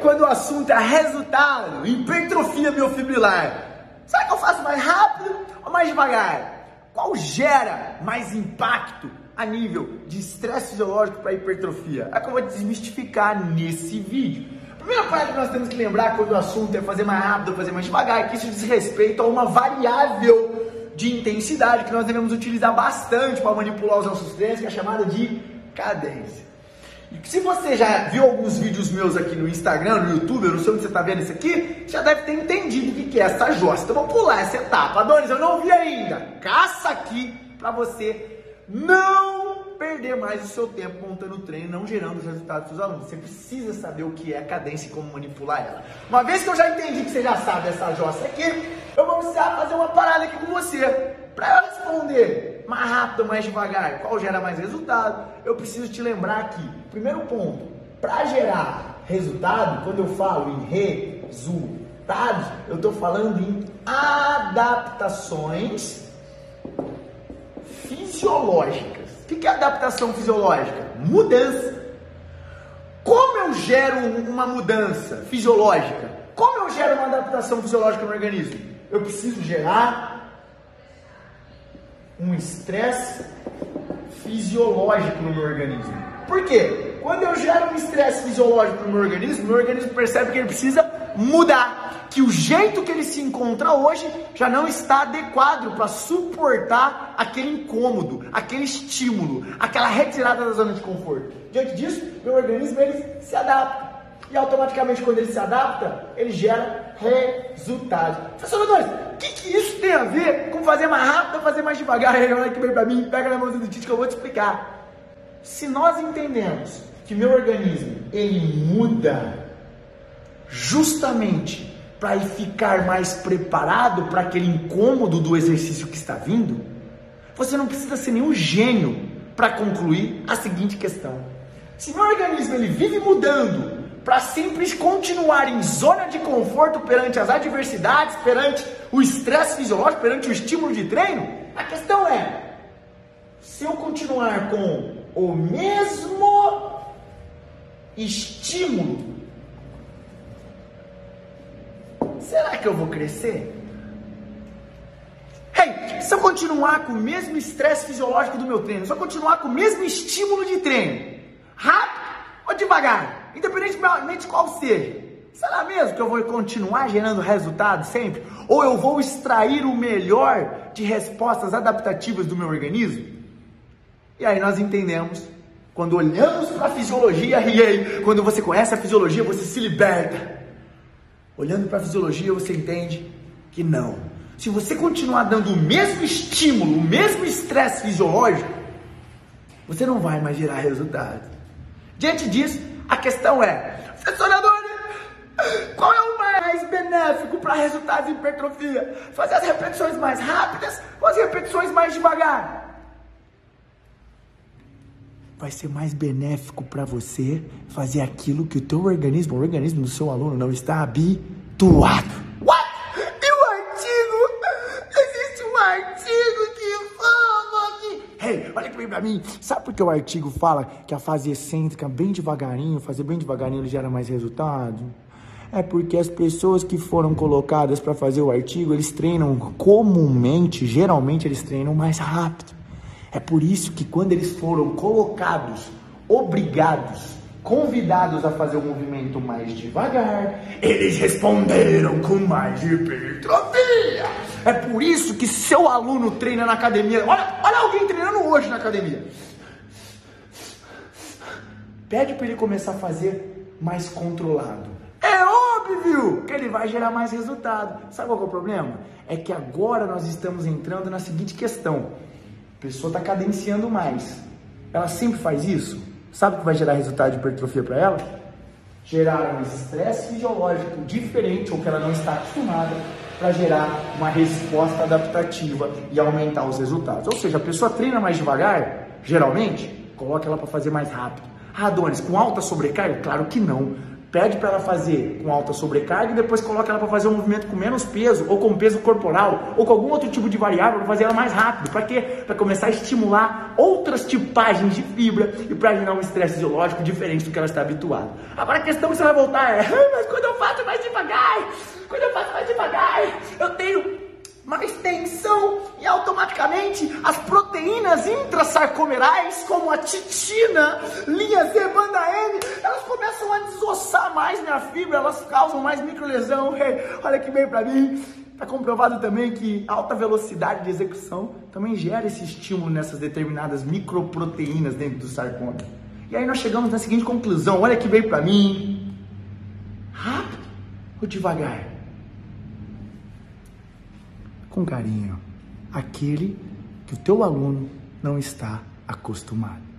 Quando o assunto é resultado, hipertrofia miofibrilar, será que eu faço mais rápido ou mais devagar? Qual gera mais impacto a nível de estresse fisiológico para hipertrofia? É que eu vou desmistificar nesse vídeo. A primeira parte que nós temos que lembrar quando o assunto é fazer mais rápido ou fazer mais devagar é que isso diz respeito a uma variável de intensidade que nós devemos utilizar bastante para manipular os nossos treinos, que é chamada de cadência. E se você já viu alguns vídeos meus aqui no Instagram, no YouTube, eu não sei onde você está vendo isso aqui, já deve ter entendido o que é essa jossa. Então vamos pular essa etapa. Adonis, eu não vi ainda. Caça aqui para você não perder mais o seu tempo montando o treino, não gerando os resultados dos alunos. Você precisa saber o que é cadência e como manipular ela. Uma vez que eu já entendi que você já sabe essa jossa aqui, eu vou precisar fazer uma parada aqui com você. Para eu responder mais rápido mais devagar, qual gera mais resultado, eu preciso te lembrar aqui. Primeiro ponto, para gerar resultado, quando eu falo em resultados, eu estou falando em adaptações fisiológicas. O que é adaptação fisiológica? Mudança. Como eu gero uma mudança fisiológica? Como eu gero uma adaptação fisiológica no organismo? Eu preciso gerar um estresse fisiológico no meu organismo. Por quê? Quando eu gero um estresse fisiológico no meu organismo, meu organismo percebe que ele precisa mudar que o jeito que ele se encontra hoje já não está adequado para suportar aquele incômodo, aquele estímulo, aquela retirada da zona de conforto. Diante disso, meu organismo ele se adapta. E automaticamente, quando ele se adapta, ele gera resultado. Professor Dois, o que, que isso tem a ver com fazer mais rápido ou fazer mais devagar? Ele olha aqui bem para mim, pega na mão do Tite que eu vou te explicar. Se nós entendemos que meu organismo ele muda justamente para ficar mais preparado para aquele incômodo do exercício que está vindo, você não precisa ser nenhum gênio para concluir a seguinte questão. Se meu organismo ele vive mudando para sempre continuar em zona de conforto perante as adversidades, perante o estresse fisiológico, perante o estímulo de treino, a questão é: se eu continuar com o mesmo estímulo será que eu vou crescer? Hey, se eu continuar com o mesmo estresse fisiológico do meu treino, se eu continuar com o mesmo estímulo de treino, rápido ou devagar, independentemente de qual seja, será mesmo que eu vou continuar gerando resultado sempre? Ou eu vou extrair o melhor de respostas adaptativas do meu organismo? E aí nós entendemos, quando olhamos para a fisiologia, e aí, quando você conhece a fisiologia, você se liberta Olhando para a fisiologia, você entende que não. Se você continuar dando o mesmo estímulo, o mesmo estresse fisiológico, você não vai mais gerar resultado. Diante disso, a questão é, professorador, qual é o mais benéfico para resultados de hipertrofia? Fazer as repetições mais rápidas ou as repetições mais devagar? vai ser mais benéfico para você fazer aquilo que o teu organismo, o organismo do seu aluno não está habituado. What? Pra mim. Sabe por que o artigo fala que a fase excêntrica, bem devagarinho, fazer bem devagarinho, ele gera mais resultado? É porque as pessoas que foram colocadas para fazer o artigo, eles treinam comumente, geralmente eles treinam mais rápido. É por isso que quando eles foram colocados, obrigados, convidados a fazer o movimento mais devagar, eles responderam com mais hipertrofia. É por isso que seu aluno treina na academia. Olha, olha alguém treinando hoje na academia. Pede para ele começar a fazer mais controlado. É óbvio que ele vai gerar mais resultado. Sabe qual é o problema? É que agora nós estamos entrando na seguinte questão a pessoa está cadenciando mais. Ela sempre faz isso? Sabe o que vai gerar resultado de hipertrofia para ela? Gerar um estresse fisiológico diferente ou que ela não está acostumada para gerar uma resposta adaptativa e aumentar os resultados. Ou seja, a pessoa treina mais devagar, geralmente, coloca ela para fazer mais rápido. Ah, com alta sobrecarga? Claro que não. pede para ela fazer com alta sobrecarga e depois coloca ela para fazer um movimento com menos peso, ou com peso corporal, ou com algum outro tipo de variável para fazer ela mais rápido. Para quê? Para começar a estimular outras tipagens de fibra e para gerar um estresse fisiológico diferente do que ela está habituada. Agora a questão que você vai voltar é: mas quando eu faço mais devagar, quando eu faço mais devagar, mais tensão e automaticamente as proteínas intrasarcomerais, como a titina, linha Z, banda M, elas começam a desossar mais minha fibra, elas causam mais microlesão. Olha que bem para mim. Está comprovado também que alta velocidade de execução também gera esse estímulo nessas determinadas microproteínas dentro do sarcoma. E aí nós chegamos na seguinte conclusão: olha que bem para mim. Rápido ou devagar? Com carinho aquele que o teu aluno não está acostumado.